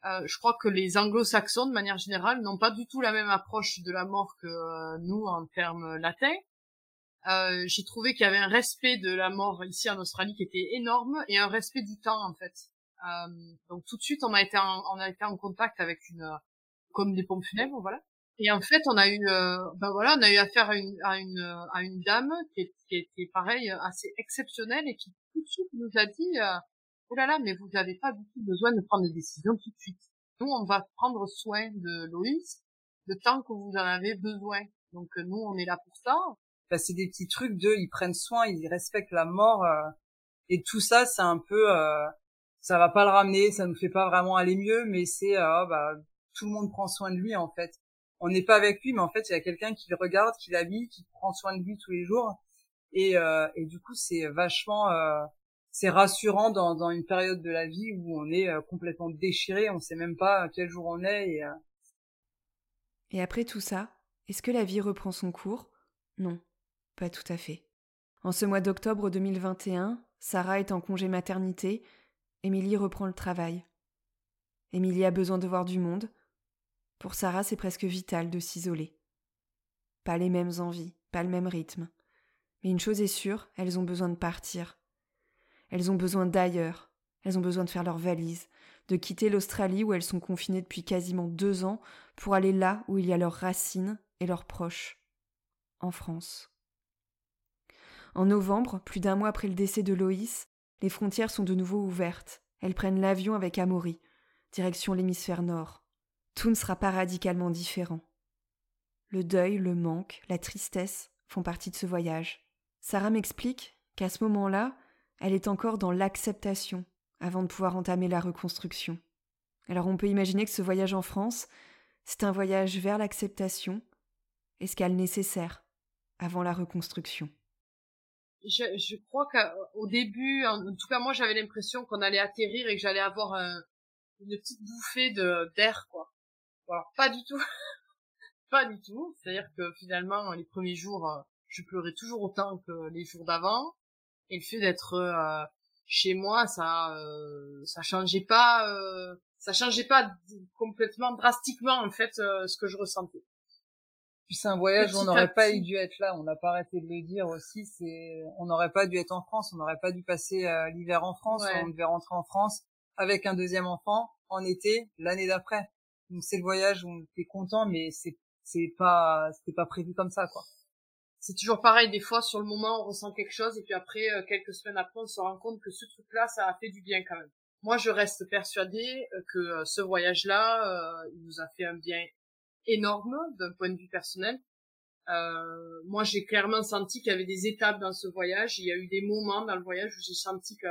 euh, je crois que les anglo-saxons, de manière générale, n'ont pas du tout la même approche de la mort que euh, nous en termes latins. Euh, j'ai trouvé qu'il y avait un respect de la mort ici en Australie qui était énorme et un respect du temps en fait. donc tout de suite, on a été en, on a été en contact avec une comme des pompes funèbres, voilà. Et en fait, on a eu, ben voilà, on a eu affaire à une à une à une dame qui, qui était pareil assez exceptionnelle et qui tout de suite nous a dit oh là là, mais vous n'avez pas du tout besoin de prendre des décisions tout de suite. Nous, on va prendre soin de Loïs le temps que vous en avez besoin. Donc euh, nous, on est là pour ça. Bah, c'est des petits trucs de, ils prennent soin, ils respectent la mort, euh, et tout ça, c'est un peu, euh, ça va pas le ramener, ça nous fait pas vraiment aller mieux, mais c'est, euh, bah, tout le monde prend soin de lui en fait. On n'est pas avec lui, mais en fait, il y a quelqu'un qui le regarde, qui l'habille, qui prend soin de lui tous les jours, et, et du coup, c'est vachement c'est rassurant dans, une période de la vie où on est euh, complètement déchiré, on sait même pas quel jour on est. Et, euh, et après tout ça, est-ce que la vie reprend son cours? Non, pas tout à fait. En ce mois d'octobre 2021, Sarah est en congé maternité, Émilie reprend le travail. Émilie a besoin de voir du monde. Pour Sarah, c'est presque vital de s'isoler. Pas les mêmes envies, pas le même rythme. Mais une chose est sûre, elles ont besoin de partir. Elles ont besoin d'ailleurs. Elles ont besoin de faire leurs valises, de quitter l'Australie où elles sont confinées depuis quasiment deux ans pour aller là où il y a leurs racines et leurs proches. En France. En novembre, plus d'un mois après le décès de Loïs, les frontières sont de nouveau ouvertes. Elles prennent l'avion avec Amaury, direction l'hémisphère nord. Tout ne sera pas radicalement différent. Le deuil, le manque, la tristesse font partie de ce voyage. Sarah m'explique qu'à ce moment-là, elle est encore dans l'acceptation avant de pouvoir entamer la reconstruction. Alors on peut imaginer que ce voyage en France, c'est un voyage vers l'acceptation, est-ce nécessaire avant la reconstruction. Je, crois qu'au début, en, tout cas moi j'avais l'impression qu'on allait atterrir et que j'allais avoir une petite bouffée d'air quoi. Alors pas du tout, pas du tout. C'est-à-dire que finalement les premiers jours, euh, je pleurais toujours autant que les jours d'avant. Et le fait d'être euh, chez moi ça euh, ça changeait pas euh, ça changeait pas complètement drastiquement en fait ce que je ressentais. Puis c'est un voyage où on n'aurait pas dû être là. On n'a pas arrêté de le dire aussi c'est on n'aurait pas dû être en France. On n'aurait pas dû passer l'hiver en France. On devait rentrer en France avec un deuxième enfant en été l'année d'après donc c'est le voyage où on était content mais c'est c'est pas c'était pas prévu comme ça quoi c'est toujours pareil, des fois sur le moment on ressent quelque chose et puis après euh, quelques semaines après on se rend compte que ce truc-là ça a fait du bien quand même. Moi je reste persuadée euh, que euh, ce voyage-là il nous a fait un bien énorme d'un point de vue personnel. moi j'ai clairement senti qu'il y avait des étapes dans ce voyage. Il y a eu des moments dans le voyage où j'ai senti que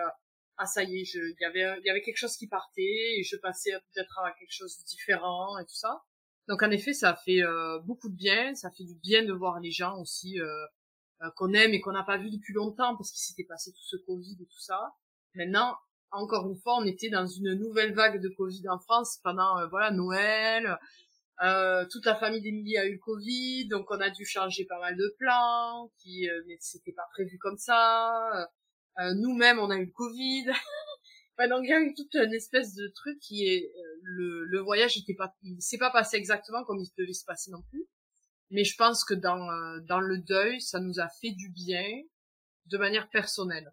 ah ça y est, il y avait y avait quelque chose qui partait et je passais peut-être à quelque chose de différent et tout ça. Donc en effet, ça fait euh, beaucoup de bien, ça fait du bien de voir les gens aussi euh, qu'on aime et qu'on n'a pas vu depuis longtemps parce qu'il s'était passé tout ce Covid et tout ça. Maintenant, encore une fois, on était dans une nouvelle vague de Covid en France pendant voilà Noël. Euh, toute la famille d'Emilie a eu le Covid, donc on a dû changer pas mal de plans, qui euh, c'était pas prévu comme ça. Euh, Nous-mêmes, on a eu le Covid. enfin, donc il y a eu toute une espèce de truc qui est euh, le, le voyage était pas, il s'est pas passé exactement comme il devait se passer non plus. Mais je pense que dans euh, dans le deuil, ça nous a fait du bien de manière personnelle.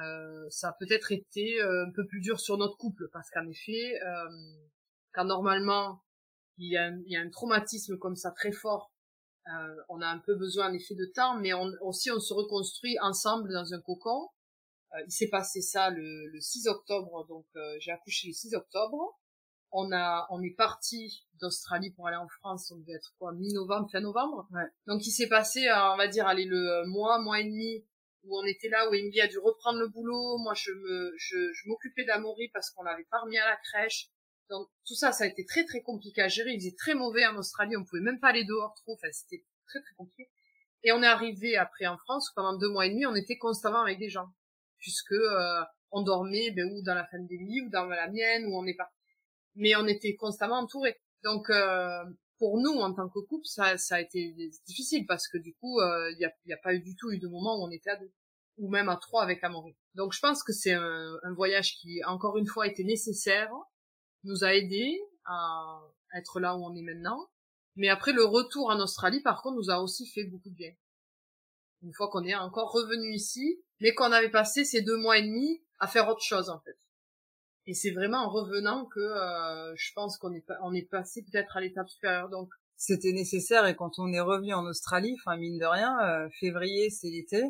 Euh, ça a peut-être été un peu plus dur sur notre couple parce qu'en effet, quand normalement il y a, il y a un traumatisme comme ça très fort, euh, on a un peu besoin en effet de temps, mais on, aussi on se reconstruit ensemble dans un cocon. Euh, il s'est passé ça le, le 6 octobre, donc euh, j'ai accouché le 6 octobre. On a, on est parti d'Australie pour aller en France, on devait être quoi, mi-novembre, fin novembre. Ouais. Donc il s'est passé, euh, on va dire, allez le mois, mois et demi où on était là, où Emily a dû reprendre le boulot. Moi, je me, je, je m'occupais d'Amaury parce qu'on l'avait pas remis à la crèche. Donc tout ça, ça a été très très compliqué à gérer. Il faisait très mauvais en Australie, on pouvait même pas aller dehors trop. Enfin, c'était très très compliqué. Et on est arrivé après en France pendant deux mois et demi, on était constamment avec des gens, puisque euh, on dormait ben, ou dans la famille d'Émilie ou dans la mienne, ou on est pas. Mais on était constamment entourés. Donc euh, pour nous en tant que couple, ça, ça a été difficile parce que du coup, euh, il n'y a, pas eu du tout eu de moment où on était à deux ou même à trois avec Amaury. Donc je pense que c'est un voyage qui, encore une fois, était nécessaire nous a aidé à être là où on est maintenant. Mais après, le retour en Australie, par contre, nous a aussi fait beaucoup de bien. Une fois qu'on est encore revenu ici, mais qu'on avait passé ces deux mois et demi à faire autre chose, en fait. Et c'est vraiment en revenant que euh, je pense qu'on est, on est passé peut-être à l'étape supérieure. Donc, c'était nécessaire et quand on est revenu en Australie, enfin mine de rien, euh, février c'est l'été,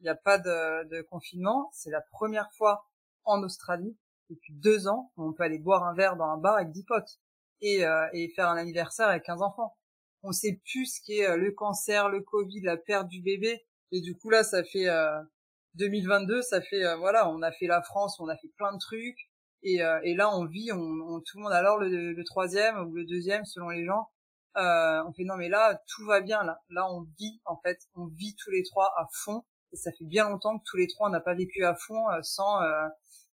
il n'y a pas de, de confinement, c'est la première fois en Australie depuis deux ans, on peut aller boire un verre dans un bar avec dix potes et, euh, et faire un anniversaire avec 15 enfants. On sait plus ce qu'est euh, le cancer, le Covid, la perte du bébé. Et du coup là, ça fait euh, 2022, ça fait euh, voilà, on a fait la France, on a fait plein de trucs. Et, et là, on vit, on, on, tout le monde alors le, le, troisième ou le deuxième selon les gens. on fait non mais là tout va bien là. Là on vit en fait, on vit tous les trois à fond. Et ça fait bien longtemps que tous les trois on n'a pas vécu à fond sans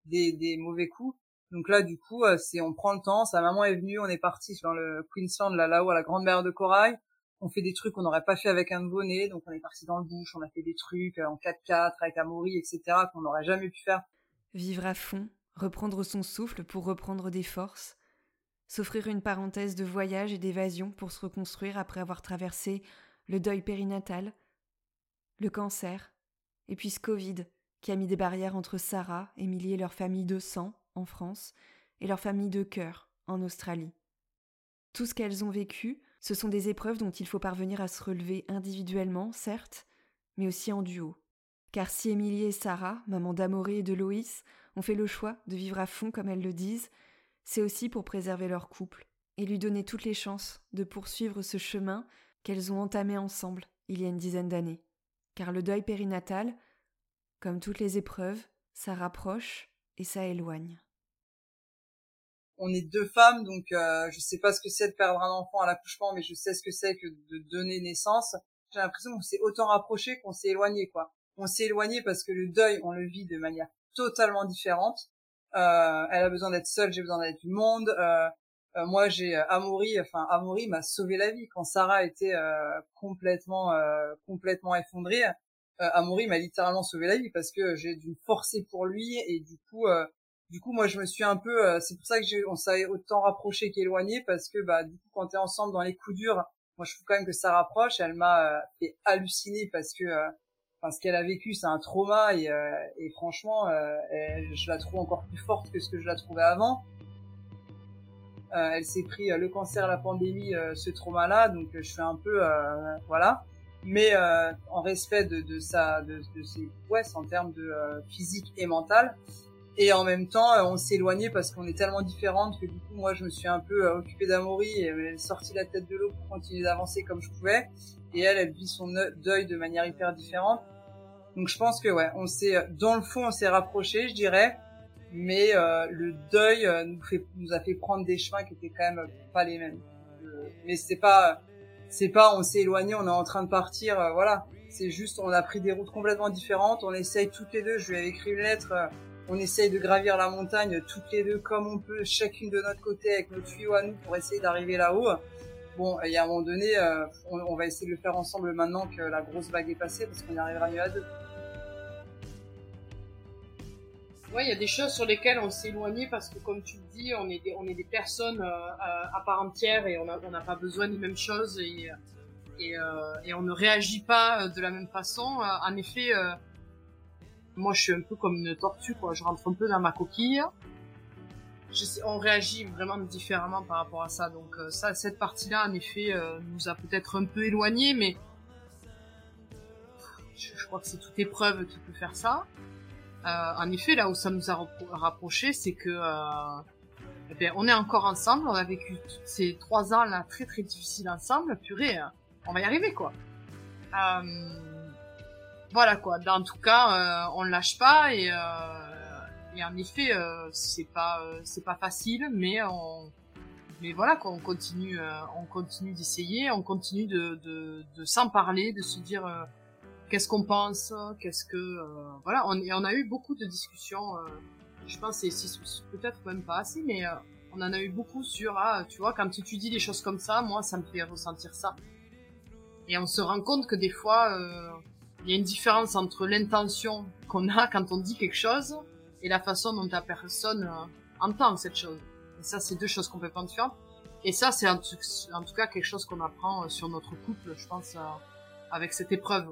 des, mauvais coups. Donc là, du coup, euh, c'est on prend le temps. Sa maman est venue, on est parti dans le Queensland, là, là-haut, à la Grande Mer de Corail. On fait des trucs qu'on n'aurait pas fait avec un nouveau-né. Donc on est parti dans le bush, on a fait des trucs euh, en 4x4 avec Amaury, etc. qu'on n'aurait jamais pu faire. Vivre à fond, reprendre son souffle pour reprendre des forces, s'offrir une parenthèse de voyage et d'évasion pour se reconstruire après avoir traversé le deuil périnatal, le cancer, et puis ce Covid, qui a mis des barrières entre Sarah, Émilie et leur famille de sang en France et leur famille de cœur en Australie. Tout ce qu'elles ont vécu, ce sont des épreuves dont il faut parvenir à se relever individuellement, certes, mais aussi en duo. Car si Émilie et Sarah, maman d'Amoré et de Loïs, ont fait le choix de vivre à fond comme elles le disent, c'est aussi pour préserver leur couple et lui donner toutes les chances de poursuivre ce chemin qu'elles ont entamé ensemble il y a une dizaine d'années. Car le deuil périnatal, comme toutes les épreuves, ça rapproche et ça éloigne. On est deux femmes, donc euh, je sais pas ce que c'est de perdre un enfant à l'accouchement, mais je sais ce que c'est que de donner naissance. J'ai l'impression qu'on s'est autant rapproché qu'on s'est éloigné, quoi. On s'est éloigné parce que le deuil, on le vit de manière totalement différente. Euh, elle a besoin d'être seule, j'ai besoin d'être du monde. Euh, euh moi, j'ai euh, Amaury, enfin Amaury m'a sauvé la vie quand Sarah était euh, complètement, complètement effondrée Amaury m'a littéralement sauvé la vie parce que j'ai dû me forcer pour lui et du coup euh, du coup moi je me suis un peu euh, c'est pour ça que j'ai on s'est autant rapproché qu'éloigné parce que bah du coup quand t'es ensemble dans les coups durs moi je trouve quand même que ça rapproche. Elle m'a euh, fait halluciner parce que enfin ce qu'elle a vécu c'est un trauma et, et franchement je la trouve encore plus forte que ce que je la trouvais avant. Elle s'est pris le cancer la pandémie ce trauma là donc je suis un peu voilà mais euh, en respect de, de sa de, de ses prouesses en termes de euh, physique et mental. Et en même temps euh, on s'est éloigné parce qu'on est tellement différentes que du coup moi je me suis un peu euh, occupée d'Amaury et est sortie la tête de l'eau pour continuer d'avancer comme je pouvais. Et elle elle vit son deuil de manière hyper différente. Donc je pense que ouais on s'est dans le fond on s'est rapproché je dirais. Mais le deuil nous fait nous a fait prendre des chemins qui étaient quand même pas les mêmes. Mais c'est pas c'est pas on s'est éloigné, on est en train de partir, euh, voilà. C'est juste on a pris des routes complètement différentes, on essaye toutes les deux, je lui avais écrit une lettre, euh, on essaye de gravir la montagne toutes les deux comme on peut, chacune de notre côté avec nos tuyaux à nous pour essayer d'arriver là-haut. Bon, y a un moment donné, euh, on, on, va essayer de le faire ensemble maintenant que la grosse vague est passée parce qu'on y arrivera mieux à deux. Ouais, il y a des choses sur lesquelles on s'est éloigné parce que, comme tu le dis, on est des, on est des personnes euh, à part entière et on n'a on pas besoin des mêmes choses et, et, euh, et, on ne réagit pas de la même façon. Euh, en effet, euh, moi, je suis un peu comme une tortue, quoi. Je rentre un peu dans ma coquille. Je sais, on réagit vraiment différemment par rapport à ça. Donc euh, ça, cette partie-là, en effet, nous a peut-être un peu éloignés, mais je crois que c'est toute épreuve qui peut faire ça. Euh, en effet, là où ça nous a rapprochés, c'est que euh, eh bien, on est encore ensemble. On a vécu ces trois ans là très très difficiles ensemble. Purée, euh, on va y arriver quoi. Euh, voilà quoi. En tout cas, euh, on ne lâche pas et, et en effet, c'est pas pas facile, mais on mais voilà quoi. On continue on continue d'essayer, on continue de de, de s'en parler, de se dire qu'est-ce qu'on pense, qu'est-ce que euh, voilà, on, et on a eu beaucoup de discussions. Euh, je pense c'est peut-être même pas assez, mais euh, on en a eu beaucoup sur ah tu vois quand tu, dis des choses comme ça, moi ça me fait ressentir ça. Et on se rend compte que des fois il y a une différence entre l'intention qu'on a quand on dit quelque chose et la façon dont la personne entend cette chose. Et ça c'est deux choses complètement différentes. Et ça c'est en, en, tout cas quelque chose qu'on apprend sur notre couple, je pense, avec cette épreuve.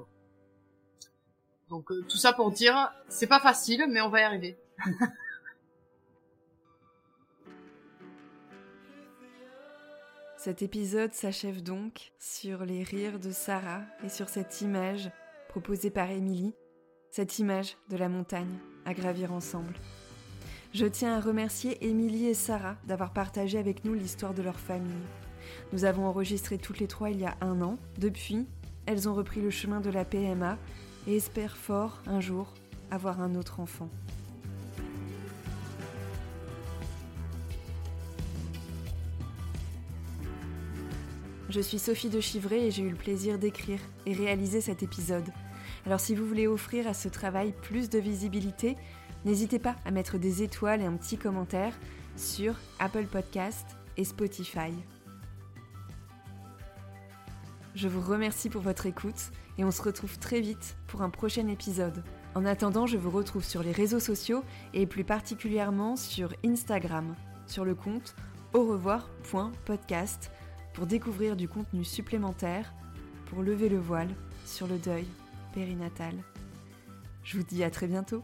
Donc euh, tout ça pour dire, c'est pas facile, mais on va y arriver. Cet épisode s'achève donc sur les rires de Sarah et sur cette image proposée par Émilie, cette image de la montagne à gravir ensemble. Je tiens à remercier Émilie et Sarah d'avoir partagé avec nous l'histoire de leur famille. Nous avons enregistré toutes les trois il y a un an. Depuis, elles ont repris le chemin de la PMA et espère fort un jour avoir un autre enfant. Je suis Sophie de Chivray et j'ai eu le plaisir d'écrire et réaliser cet épisode. Alors si vous voulez offrir à ce travail plus de visibilité, n'hésitez pas à mettre des étoiles et un petit commentaire sur Apple Podcast et Spotify. Je vous remercie pour votre écoute et on se retrouve très vite pour un prochain épisode. En attendant, je vous retrouve sur les réseaux sociaux et plus particulièrement sur Instagram, sur le compte au revoir.podcast pour découvrir du contenu supplémentaire pour lever le voile sur le deuil périnatal. Je vous dis à très bientôt.